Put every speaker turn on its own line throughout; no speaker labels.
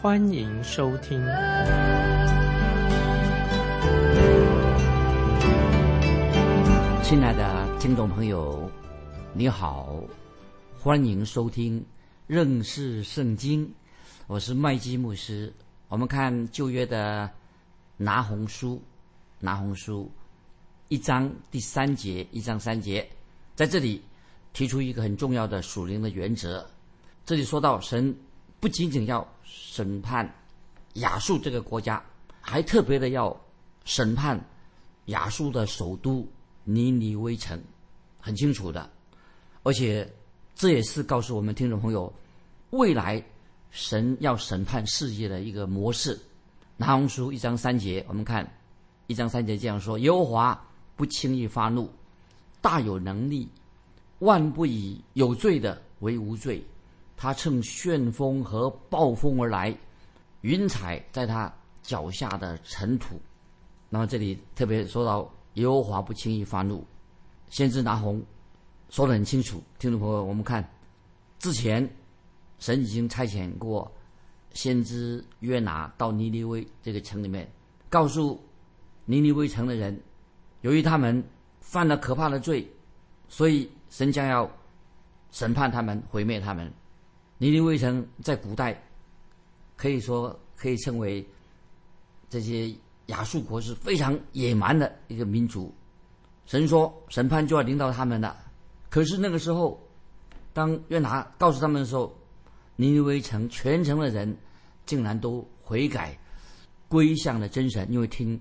欢迎收听。
亲爱的听众朋友，你好，欢迎收听认识圣经。我是麦基牧师。我们看旧约的拿红书，拿红书。一章第三节，一章三节，在这里提出一个很重要的属灵的原则。这里说到，神不仅仅要审判亚述这个国家，还特别的要审判亚述的首都尼尼微城，很清楚的。而且这也是告诉我们听众朋友，未来神要审判世界的一个模式。拿红书一章三节，我们看一章三节这样说：耶和华。不轻易发怒，大有能力，万不以有罪的为无罪。他乘旋风和暴风而来，云彩在他脚下的尘土。那么这里特别说到耶和华不轻易发怒，先知拿红说得很清楚。听众朋友，我们看之前神已经差遣过先知约拿到尼尼微这个城里面，告诉尼尼微城的人。由于他们犯了可怕的罪，所以神将要审判他们，毁灭他们。尼尼微城在古代可以说可以称为这些亚述国是非常野蛮的一个民族。神说审判就要临到他们了。可是那个时候，当约拿告诉他们的时候，尼尼微城全城的人竟然都悔改，归向了真神，因为听。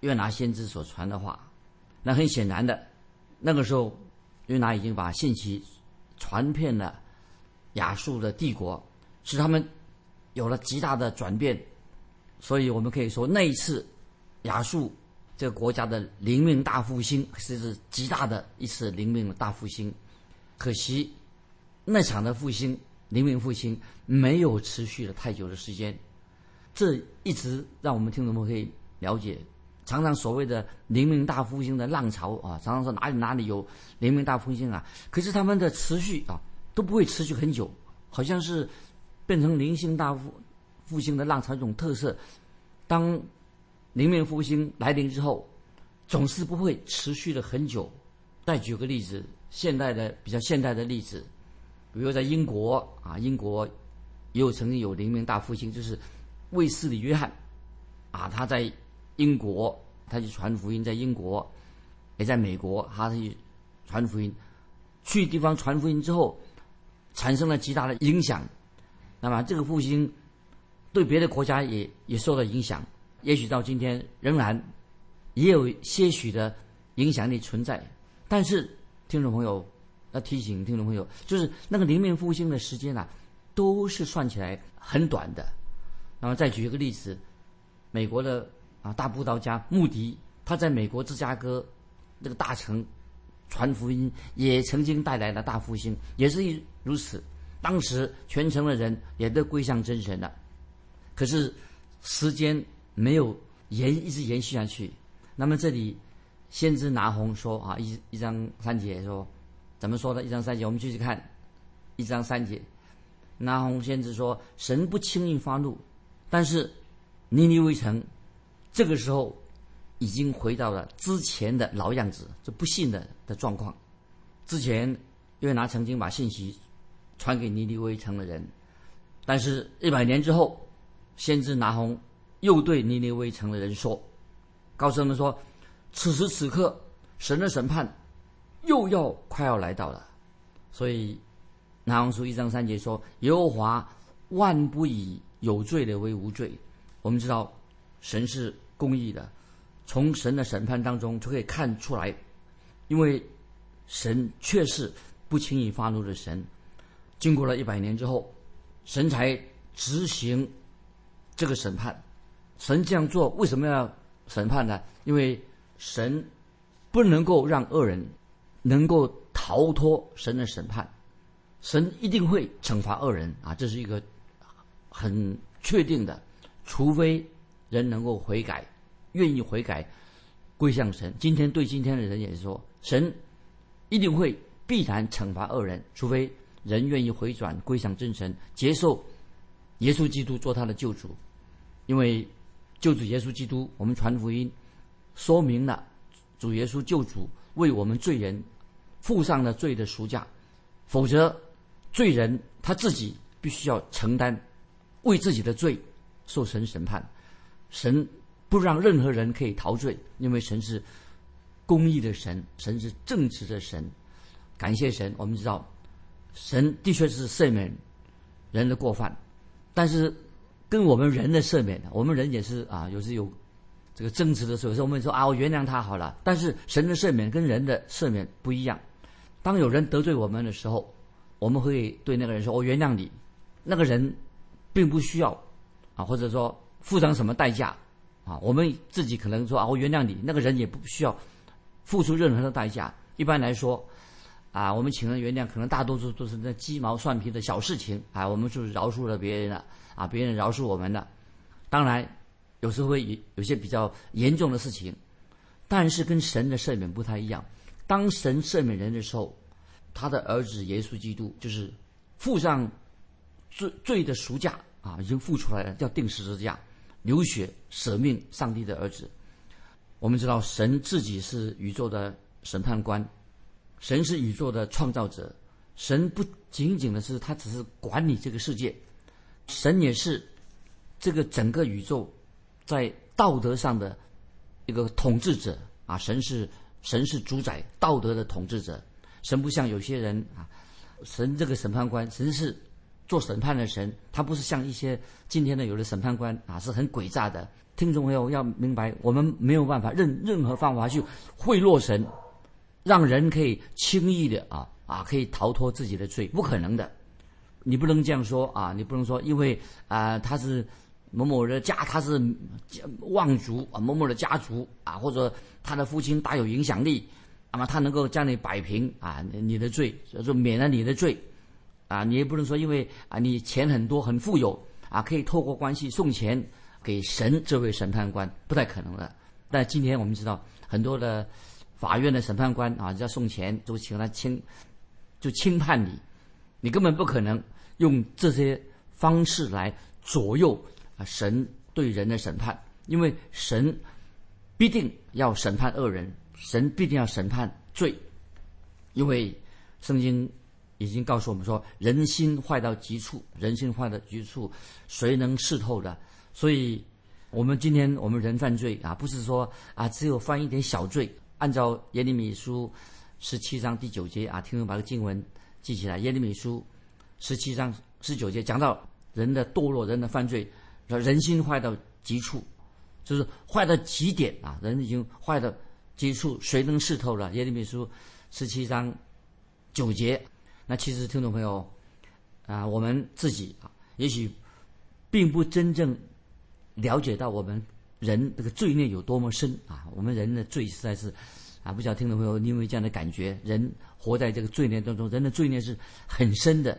约拿先知所传的话，那很显然的，那个时候约拿已经把信息传遍了亚述的帝国，使他们有了极大的转变。所以我们可以说，那一次亚述这个国家的灵命大复兴，是极大的一次灵命大复兴。可惜那场的复兴，灵命复兴没有持续了太久的时间，这一直让我们听众们可以了解。常常所谓的灵明大复兴的浪潮啊，常常说哪里哪里有灵明大复兴啊，可是他们的持续啊都不会持续很久，好像是变成灵性大复复兴的浪潮一种特色。当灵明复兴来临之后，总是不会持续的很久。再举个例子，现代的比较现代的例子，比如在英国啊，英国也有曾经有灵明大复兴，就是卫斯理约翰啊，他在。英国，他去传福音，在英国，也在美国，他去传福音，去地方传福音之后，产生了极大的影响。那么这个复兴对别的国家也也受到影响，也许到今天仍然也有些许的影响力存在。但是听众朋友要提醒听众朋友，就是那个灵命复兴的时间啊，都是算起来很短的。那么再举一个例子，美国的。啊，大布道家穆迪，他在美国芝加哥这个大城传福音，也曾经带来了大复兴，也是如此。当时全城的人也都归向真神了。可是时间没有延，一直延续下去。那么这里先知拿红说啊，一一张三节说，怎么说的？一张三节，我们继续看一张三节。拿红先知说，神不轻易发怒，但是尼尼微城。这个时候，已经回到了之前的老样子，这不幸的的状况。之前约拿曾经把信息传给尼尼微城的人，但是一百年之后，先知拿红又对尼尼微城的人说，告诉他们说，此时此刻，神的审判又要快要来到了。所以拿红书一章三节说，耶和华万不以有罪的为无罪。我们知道，神是。公义的，从神的审判当中就可以看出来，因为神确实不轻易发怒的神。经过了一百年之后，神才执行这个审判。神这样做为什么要审判呢？因为神不能够让恶人能够逃脱神的审判，神一定会惩罚恶人啊！这是一个很确定的，除非人能够悔改，愿意悔改归向神。今天对今天的人也是说，神一定会必然惩罚恶人，除非人愿意回转归向真神，接受耶稣基督做他的救主，因为。救主耶稣基督，我们传福音，说明了主耶稣救主为我们罪人付上了罪的赎价，否则罪人他自己必须要承担为自己的罪受神审判。神不让任何人可以陶醉，因为神是公义的神，神是正直的神。感谢神，我们知道神的确是赦免人的过犯，但是。跟我们人的赦免，我们人也是啊，有时有这个争执的时候，有时候我们说啊，我原谅他好了。但是神的赦免跟人的赦免不一样。当有人得罪我们的时候，我们会对那个人说：“我原谅你。”那个人并不需要啊，或者说付上什么代价啊。我们自己可能说啊，我原谅你，那个人也不需要付出任何的代价。一般来说啊，我们请人原谅，可能大多数都是那鸡毛蒜皮的小事情啊，我们就饶恕了别人了。啊，别人饶恕我们的，当然有时候会有有些比较严重的事情，但是跟神的赦免不太一样。当神赦免人的时候，他的儿子耶稣基督就是付上罪罪的赎价啊，已经付出来了，要定十字架，流血舍命，上帝的儿子。我们知道神自己是宇宙的审判官，神是宇宙的创造者，神不仅仅的是他只是管理这个世界。神也是这个整个宇宙在道德上的一个统治者啊！神是神是主宰道德的统治者。神不像有些人啊，神这个审判官，神是做审判的神，他不是像一些今天的有的审判官啊，是很诡诈的。听众朋友要明白，我们没有办法任任何方法去贿赂神，让人可以轻易的啊啊可以逃脱自己的罪，不可能的。你不能这样说啊！你不能说，因为啊，他是某某的家，他是望族啊，某某的家族啊，或者他的父亲大有影响力，那么他能够将你摆平啊，你的罪，就说免了你的罪啊。你也不能说，因为啊，你钱很多，很富有啊，可以透过关系送钱给神这位审判官，不太可能的。但今天我们知道，很多的法院的审判官啊，要送钱，就请他轻，就轻判你，你根本不可能。用这些方式来左右啊神对人的审判，因为神必定要审判恶人，神必定要审判罪，因为圣经已经告诉我们说，人心坏到极处，人心坏到极处，谁能视透的？所以，我们今天我们人犯罪啊，不是说啊只有犯一点小罪，按照耶利米书十七章第九节啊，听众把这经文记起来，耶利米书。十七章十九节讲到人的堕落，人的犯罪，人心坏到极处，就是坏到极点啊！人已经坏到极处，谁能视透了？耶利米书十七章九节。那其实听众朋友啊，我们自己啊，也许并不真正了解到我们人这个罪孽有多么深啊！我们人的罪实在是啊，不晓得听众朋友因为这样的感觉，人活在这个罪孽当中，人的罪孽是很深的。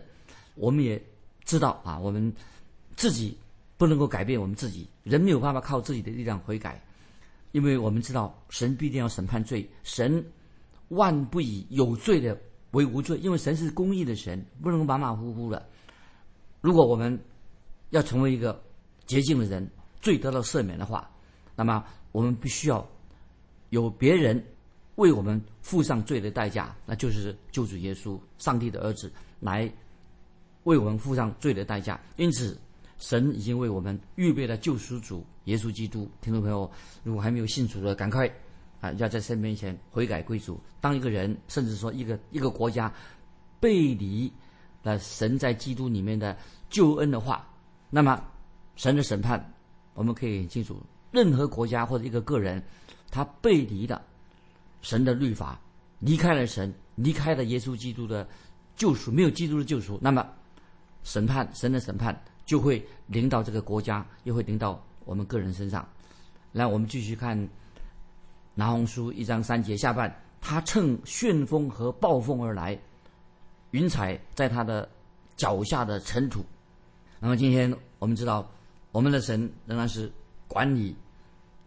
我们也知道啊，我们自己不能够改变我们自己，人没有办法靠自己的力量悔改，因为我们知道神必定要审判罪，神万不以有罪的为无罪，因为神是公义的神，不能马马虎虎的。如果我们要成为一个洁净的人，罪得到赦免的话，那么我们必须要有别人为我们付上罪的代价，那就是救主耶稣，上帝的儿子来。为我们付上罪的代价，因此，神已经为我们预备了救赎主耶稣基督。听众朋友，如果还没有信主的，赶快要在神面前悔改归主。当一个人，甚至说一个一个国家背离了神在基督里面的救恩的话，那么神的审判，我们可以很清楚：任何国家或者一个个人，他背离了神的律法，离开了神，离开了耶稣基督的救赎，没有基督的救赎，那么。审判神的审判就会临到这个国家，又会临到我们个人身上。来我们继续看拿红书一章三节下半，他乘旋风和暴风而来，云彩在他的脚下的尘土。那么今天我们知道，我们的神仍然是管理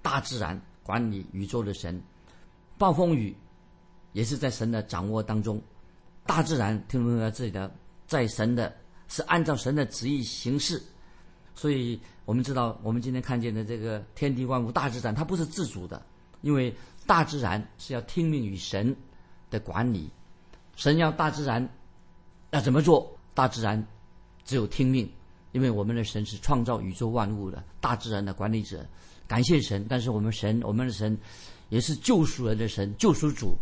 大自然、管理宇宙的神。暴风雨也是在神的掌握当中。大自然听懂在这里的，在神的是按照神的旨意行事。所以我们知道，我们今天看见的这个天地万物、大自然，它不是自主的，因为大自然是要听命于神的管理。神要大自然要怎么做，大自然只有听命。因为我们的神是创造宇宙万物的大自然的管理者，感谢神。但是我们神，我们的神也是救赎人的神，救赎主，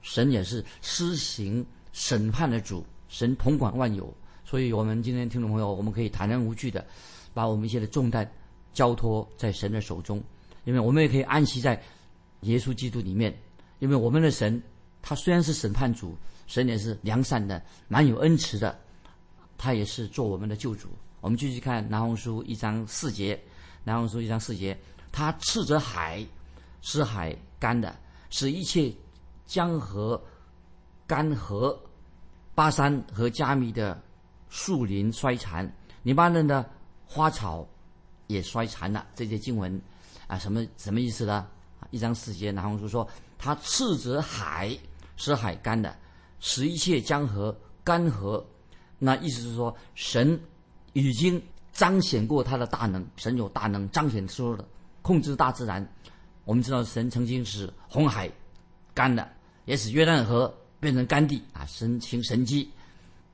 神也是施行审判的主，神统管万有。所以，我们今天听众朋友，我们可以坦然无惧的把我们一些的重担交托在神的手中，因为我们也可以安息在耶稣基督里面。因为我们的神，他虽然是审判主，神也是良善的，蛮有恩慈的，他也是做我们的救主。我们继续看南红书一章四节，南红书一章四节，他斥责海，使海干的，使一切江河干涸，巴山和加密的树林衰残，黎巴嫩的花草也衰残了。这些经文啊，什么什么意思呢？一章四节，南红书说，他斥责海，使海干的，使一切江河干涸。那意思是说，神。已经彰显过他的大能，神有大能，彰显出了控制大自然。我们知道神曾经使红海干了，也使约旦河变成干地啊，神行神迹。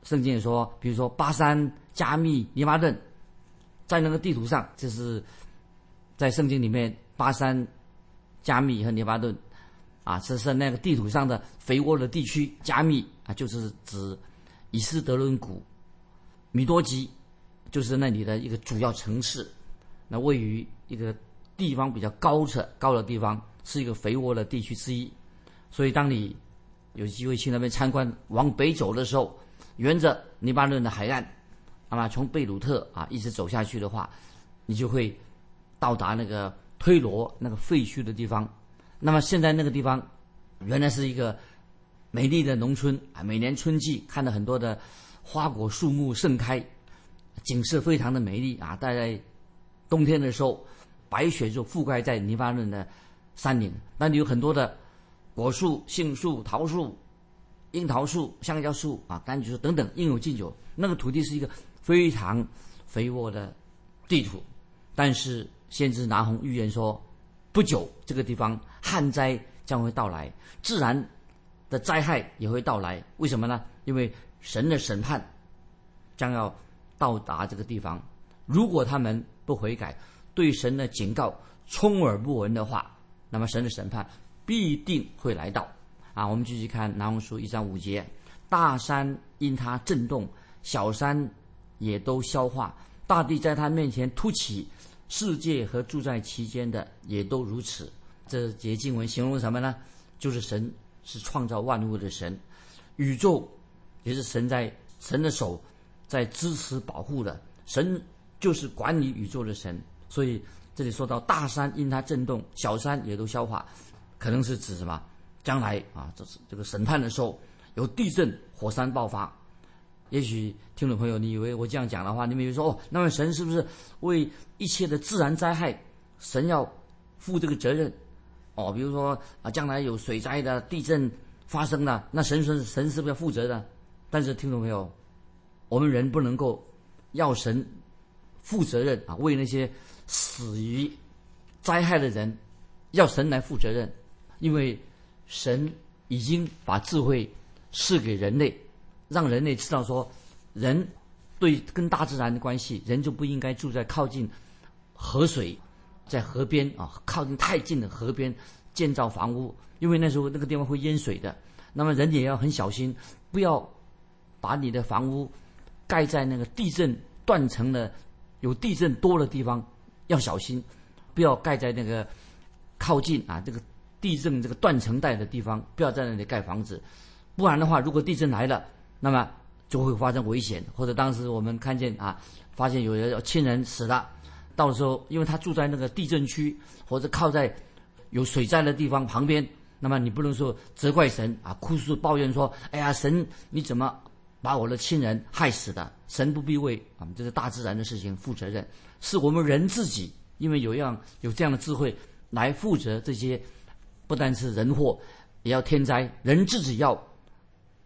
圣经也说，比如说巴山、加密、尼巴顿，在那个地图上，这是在圣经里面，巴山、加密和尼巴顿啊，这是那个地图上的肥沃的地区。加密啊，就是指以斯德伦谷、米多吉。就是那里的一个主要城市，那位于一个地方比较高的高的地方，是一个肥沃的地区之一。所以，当你有机会去那边参观，往北走的时候，沿着黎巴嫩的海岸，那么从贝鲁特啊一直走下去的话，你就会到达那个推罗那个废墟的地方。那么现在那个地方原来是一个美丽的农村啊，每年春季看到很多的花果树木盛开。景色非常的美丽啊！大概冬天的时候，白雪就覆盖在黎巴嫩的山顶，那里有很多的果树、杏树、桃树、樱桃树、香蕉树啊、柑橘树等等，应有尽有。那个土地是一个非常肥沃的地土，但是先知拿红预言说，不久这个地方旱灾将会到来，自然的灾害也会到来。为什么呢？因为神的审判将要。到达这个地方，如果他们不悔改，对神的警告充耳不闻的话，那么神的审判必定会来到。啊，我们继续看南红书一章五节：大山因他震动，小山也都消化；大地在他面前凸起，世界和住在其间的也都如此。这节经文形容什么呢？就是神是创造万物的神，宇宙也是神在神的手。在支持保护的神就是管理宇宙的神，所以这里说到大山因它震动，小山也都消化，可能是指什么？将来啊，这是这个审判的时候有地震、火山爆发。也许听众朋友，你以为我这样讲的话，你们以为说哦，那么神是不是为一切的自然灾害，神要负这个责任？哦，比如说啊，将来有水灾的、地震发生了，那神神神是不是要负责的？但是听众朋友。我们人不能够要神负责任啊，为那些死于灾害的人要神来负责任，因为神已经把智慧赐给人类，让人类知道说，人对跟大自然的关系，人就不应该住在靠近河水，在河边啊，靠近太近的河边建造房屋，因为那时候那个地方会淹水的。那么人也要很小心，不要把你的房屋。盖在那个地震断层的、有地震多的地方，要小心，不要盖在那个靠近啊这个地震这个断层带的地方，不要在那里盖房子，不然的话，如果地震来了，那么就会发生危险。或者当时我们看见啊，发现有人亲人死了，到时候，因为他住在那个地震区或者靠在有水灾的地方旁边，那么你不能说责怪神啊，哭诉抱怨说：“哎呀，神你怎么把我的亲人害死的？”神不必为啊，这是大自然的事情负责任，是我们人自己，因为有样有这样的智慧来负责这些，不单是人祸，也要天灾，人自己要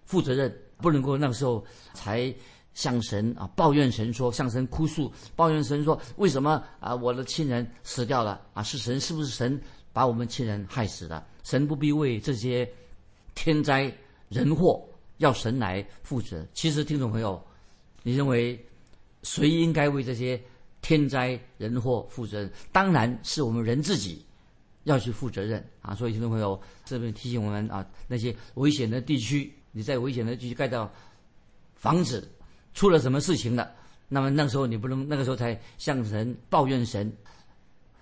负责任，不能够那个时候才。向神啊抱怨神说，向神哭诉抱怨神说，为什么啊我的亲人死掉了啊？是神是不是神把我们亲人害死的？神不必为这些天灾人祸要神来负责。其实听众朋友，你认为谁应该为这些天灾人祸负责？当然是我们人自己要去负责任啊！所以听众朋友这边提醒我们啊，那些危险的地区，你在危险的地区盖到房子。出了什么事情了？那么那个时候你不能那个时候才向神抱怨神，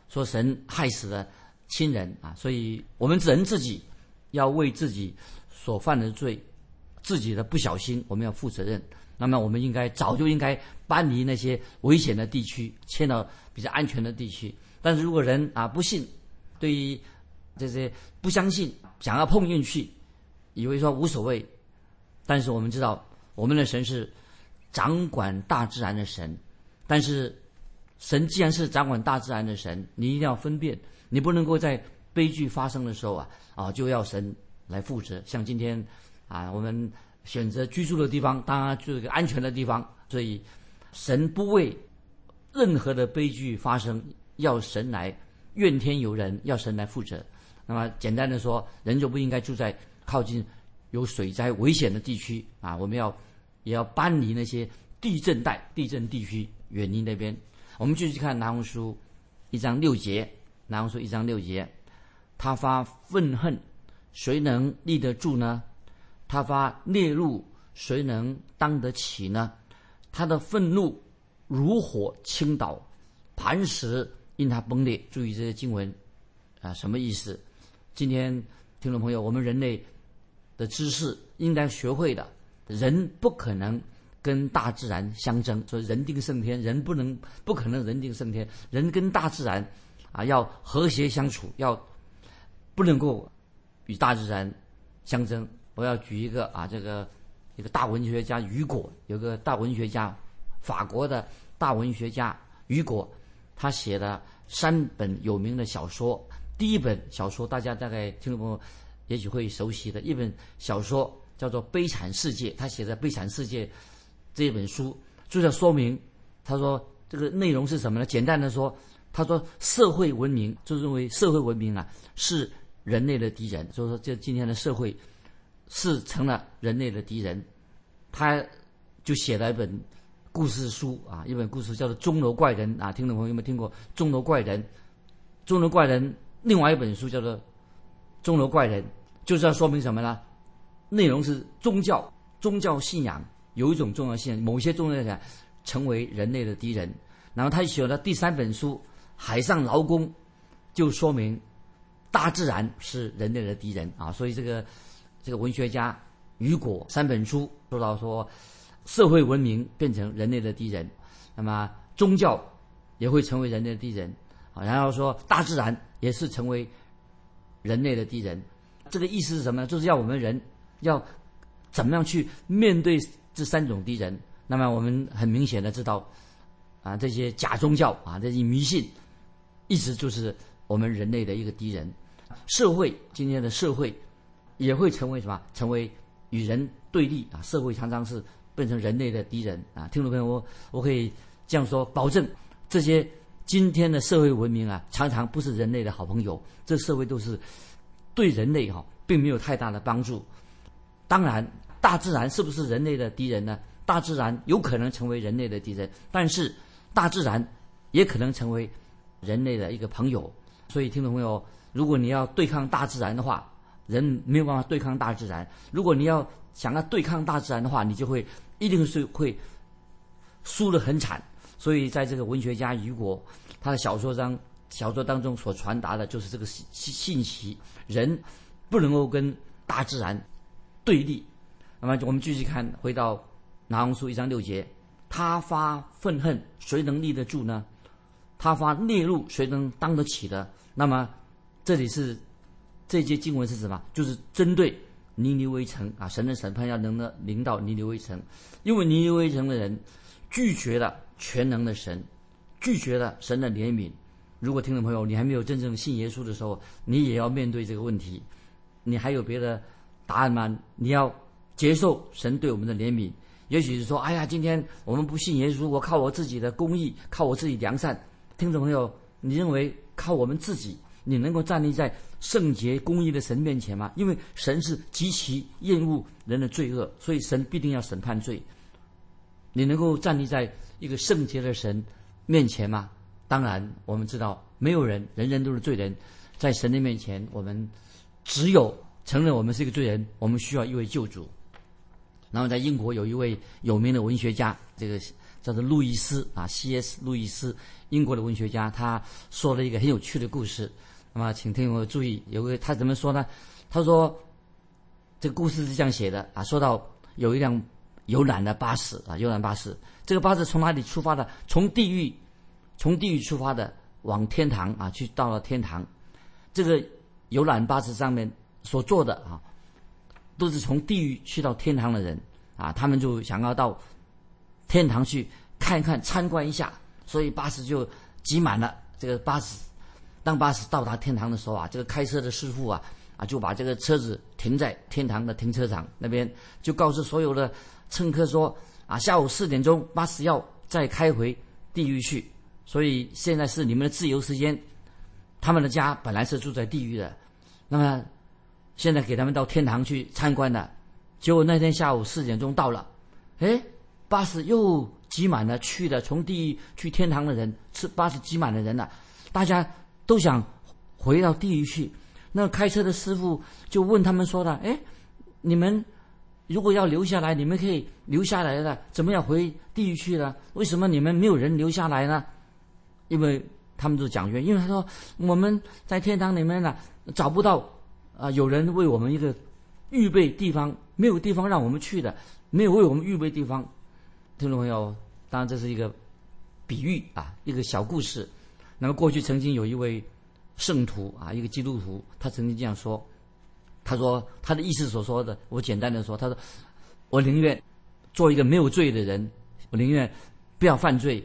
说神害死了亲人啊！所以我们人自己要为自己所犯的罪、自己的不小心，我们要负责任。那么我们应该早就应该搬离那些危险的地区，迁到比较安全的地区。但是如果人啊不信，对于这些不相信，想要碰运气，以为说无所谓，但是我们知道我们的神是。掌管大自然的神，但是神既然是掌管大自然的神，你一定要分辨，你不能够在悲剧发生的时候啊啊就要神来负责。像今天啊，我们选择居住的地方，当然就是个安全的地方，所以神不为任何的悲剧发生，要神来怨天尤人，要神来负责。那么简单的说，人就不应该住在靠近有水灾危险的地区啊，我们要。也要搬离那些地震带、地震地区，远离那边。我们继续看《南红书》一章六节，《南红书》一章六节，他发愤恨，谁能立得住呢？他发烈怒，谁能当得起呢？他的愤怒如火倾倒，磐石因他崩裂。注意这些经文啊，什么意思？今天听众朋友，我们人类的知识应该学会的。人不可能跟大自然相争，所以人定胜天，人不能不可能人定胜天。人跟大自然啊要和谐相处，要不能够与大自然相争。我要举一个啊，这个一个大文学家雨果，有个大文学家，法国的大文学家雨果，他写的三本有名的小说。第一本小说大家大概听众朋友也许会熟悉的一本小说。叫做《悲惨世界》，他写的《悲惨世界》这本书，就在说明，他说这个内容是什么呢？简单的说，他说社会文明就认为社会文明啊是人类的敌人，所以说这今天的社会是成了人类的敌人。他就写了一本故事书啊，一本故事叫做《钟楼怪人》啊，听众朋友有没有听过《钟楼怪人》？《钟楼怪人》另外一本书叫做《钟楼怪人》，就是要说明什么呢？内容是宗教，宗教信仰有一种重要性，某些宗教信仰成为人类的敌人。然后他写了第三本书《海上劳工》，就说明大自然是人类的敌人啊。所以这个这个文学家雨果三本书说到说，社会文明变成人类的敌人，那么宗教也会成为人类的敌人啊。然后说大自然也是成为人类的敌人。这个意思是什么呢？就是要我们人。要怎么样去面对这三种敌人？那么我们很明显的知道，啊，这些假宗教啊，这些迷信，一直就是我们人类的一个敌人。社会今天的社会也会成为什么？成为与人对立啊！社会常常是变成人类的敌人啊！听众朋友，我我可以这样说，保证这些今天的社会文明啊，常常不是人类的好朋友。这社会都是对人类哈，并没有太大的帮助。当然，大自然是不是人类的敌人呢？大自然有可能成为人类的敌人，但是大自然也可能成为人类的一个朋友。所以，听众朋友，如果你要对抗大自然的话，人没有办法对抗大自然。如果你要想要对抗大自然的话，你就会一定是会输得很惨。所以，在这个文学家雨果他的小说当小说当中所传达的就是这个信信息：人不能够跟大自然。对立，那么我们继续看，回到拿红书一章六节，他发愤恨，谁能立得住呢？他发烈怒，谁能当得起的？那么这里是这节经文是什么？就是针对尼尼微城啊，神的审判要能的临到尼尼微城，因为尼尼微城的人拒绝了全能的神，拒绝了神的怜悯。如果听众朋友你还没有真正信耶稣的时候，你也要面对这个问题。你还有别的答案吗？你要接受神对我们的怜悯。也许是说，哎呀，今天我们不信耶稣，我靠我自己的公义，靠我自己良善。听众朋友，你认为靠我们自己，你能够站立在圣洁公义的神面前吗？因为神是极其厌恶人的罪恶，所以神必定要审判罪。你能够站立在一个圣洁的神面前吗？当然，我们知道没有人，人人都是罪人，在神的面前，我们只有承认我们是一个罪人，我们需要一位救主。然后，在英国有一位有名的文学家，这个叫做路易斯啊，C.S. 路易斯，英国的文学家，他说了一个很有趣的故事。那么，请听我注意，有个他怎么说呢？他说，这个故事是这样写的啊，说到有一辆游览的巴士啊，游览巴士，这个巴士从哪里出发的？从地狱。从地狱出发的，往天堂啊，去到了天堂。这个游览巴士上面所坐的啊，都是从地狱去到天堂的人啊，他们就想要到天堂去看一看、参观一下，所以巴士就挤满了。这个巴士，当巴士到达天堂的时候啊，这个开车的师傅啊啊，就把这个车子停在天堂的停车场那边，就告诉所有的乘客说啊，下午四点钟巴士要再开回地狱去。所以现在是你们的自由时间，他们的家本来是住在地狱的，那么现在给他们到天堂去参观的，结果那天下午四点钟到了，哎，巴士又挤满了去的从地狱去天堂的人，是巴士挤满了人了，大家都想回到地狱去，那开车的师傅就问他们说的，哎，你们如果要留下来，你们可以留下来的，怎么样回地狱去呢？为什么你们没有人留下来呢？因为他们都讲冤，因为他说我们在天堂里面呢找不到啊，有人为我们一个预备地方，没有地方让我们去的，没有为我们预备地方。听众朋友，当然这是一个比喻啊，一个小故事。那么过去曾经有一位圣徒啊，一个基督徒，他曾经这样说：他说他的意思所说的，我简单的说，他说我宁愿做一个没有罪的人，我宁愿不要犯罪，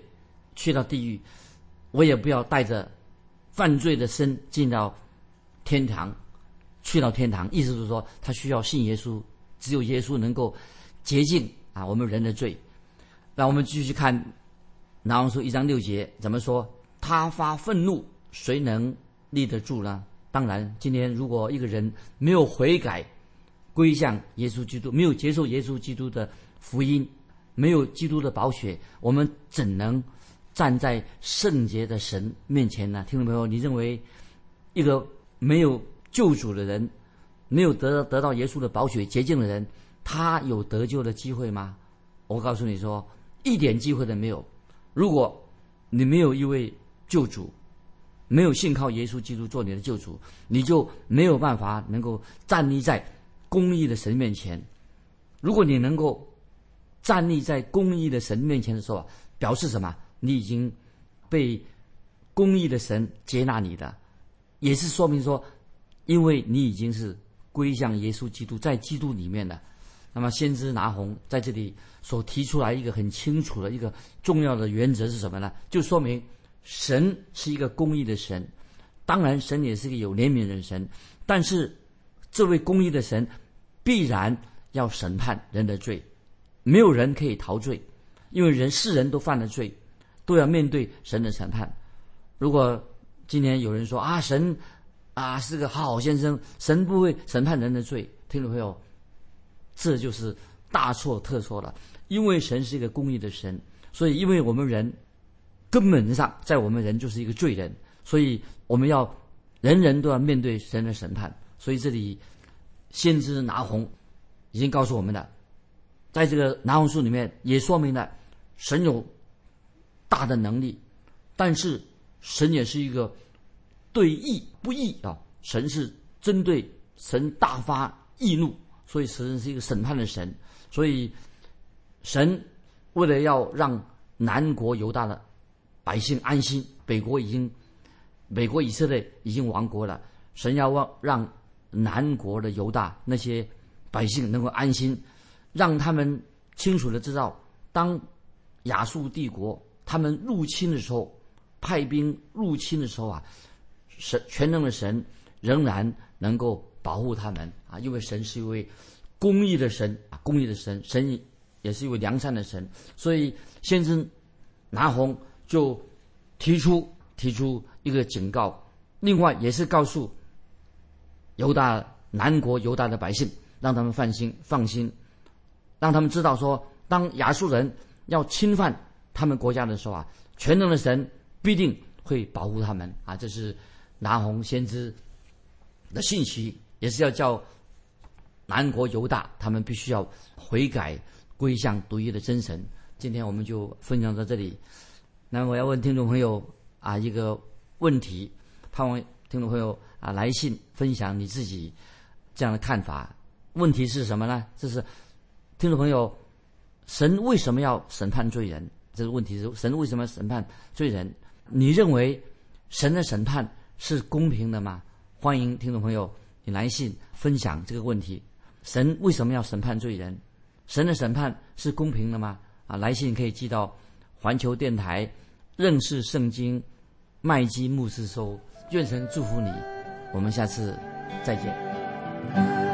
去到地狱。我也不要带着犯罪的身进到天堂，去到天堂，意思是说他需要信耶稣，只有耶稣能够洁净啊我们人的罪。那我们继续看拿王书一章六节怎么说？他发愤怒，谁能立得住呢？当然，今天如果一个人没有悔改，归向耶稣基督，没有接受耶稣基督的福音，没有基督的宝血，我们怎能？站在圣洁的神面前呢，听众朋友，你认为一个没有救主的人，没有得得到耶稣的宝血洁净的人，他有得救的机会吗？我告诉你说，一点机会都没有。如果你没有一位救主，没有信靠耶稣基督做你的救主，你就没有办法能够站立在公义的神面前。如果你能够站立在公义的神面前的时候，表示什么？你已经被公义的神接纳你的，也是说明说，因为你已经是归向耶稣基督，在基督里面的。那么，先知拿红在这里所提出来一个很清楚的一个重要的原则是什么呢？就说明神是一个公义的神，当然神也是个有怜悯的神，但是这位公义的神必然要审判人的罪，没有人可以逃罪，因为人世人都犯了罪。都要面对神的审判。如果今天有人说啊，神啊是个好先生，神不会审判人的罪，听众朋友，这就是大错特错了。因为神是一个公义的神，所以因为我们人根本上在我们人就是一个罪人，所以我们要人人都要面对神的审判。所以这里先知拿红已经告诉我们了，在这个拿红书里面也说明了神有。大的能力，但是神也是一个对义不义啊！神是针对神大发义怒，所以神是一个审判的神。所以神为了要让南国犹大的百姓安心，北国已经，美国以色列已经亡国了，神要让让南国的犹大那些百姓能够安心，让他们清楚的知道，当亚述帝国他们入侵的时候，派兵入侵的时候啊，神全能的神仍然能够保护他们啊，因为神是一位公义的神啊，公义的神，神也是一位良善的神，所以先知拿红就。提出提出一个警告，另外也是告诉犹大南国犹大的百姓，让他们放心放心，让他们知道说，当亚述人要侵犯他们国家的时候啊，全能的神必定会保护他们啊！这是拿红先知的信息，也是要叫南国犹大他们必须要悔改归向独一的真神。今天我们就分享到这里。那我要问听众朋友啊一个问题，盼望听众朋友啊来信分享你自己这样的看法。问题是什么呢？就是听众朋友，神为什么要审判罪人？这个问题是神为什么审判罪人？你认为神的审判是公平的吗？欢迎听众朋友你来信分享这个问题。神为什么要审判罪人？神的审判是公平的吗？啊，来信可以寄到。环球电台认识圣经麦基牧师收：“愿神祝福你，我们下次再见。”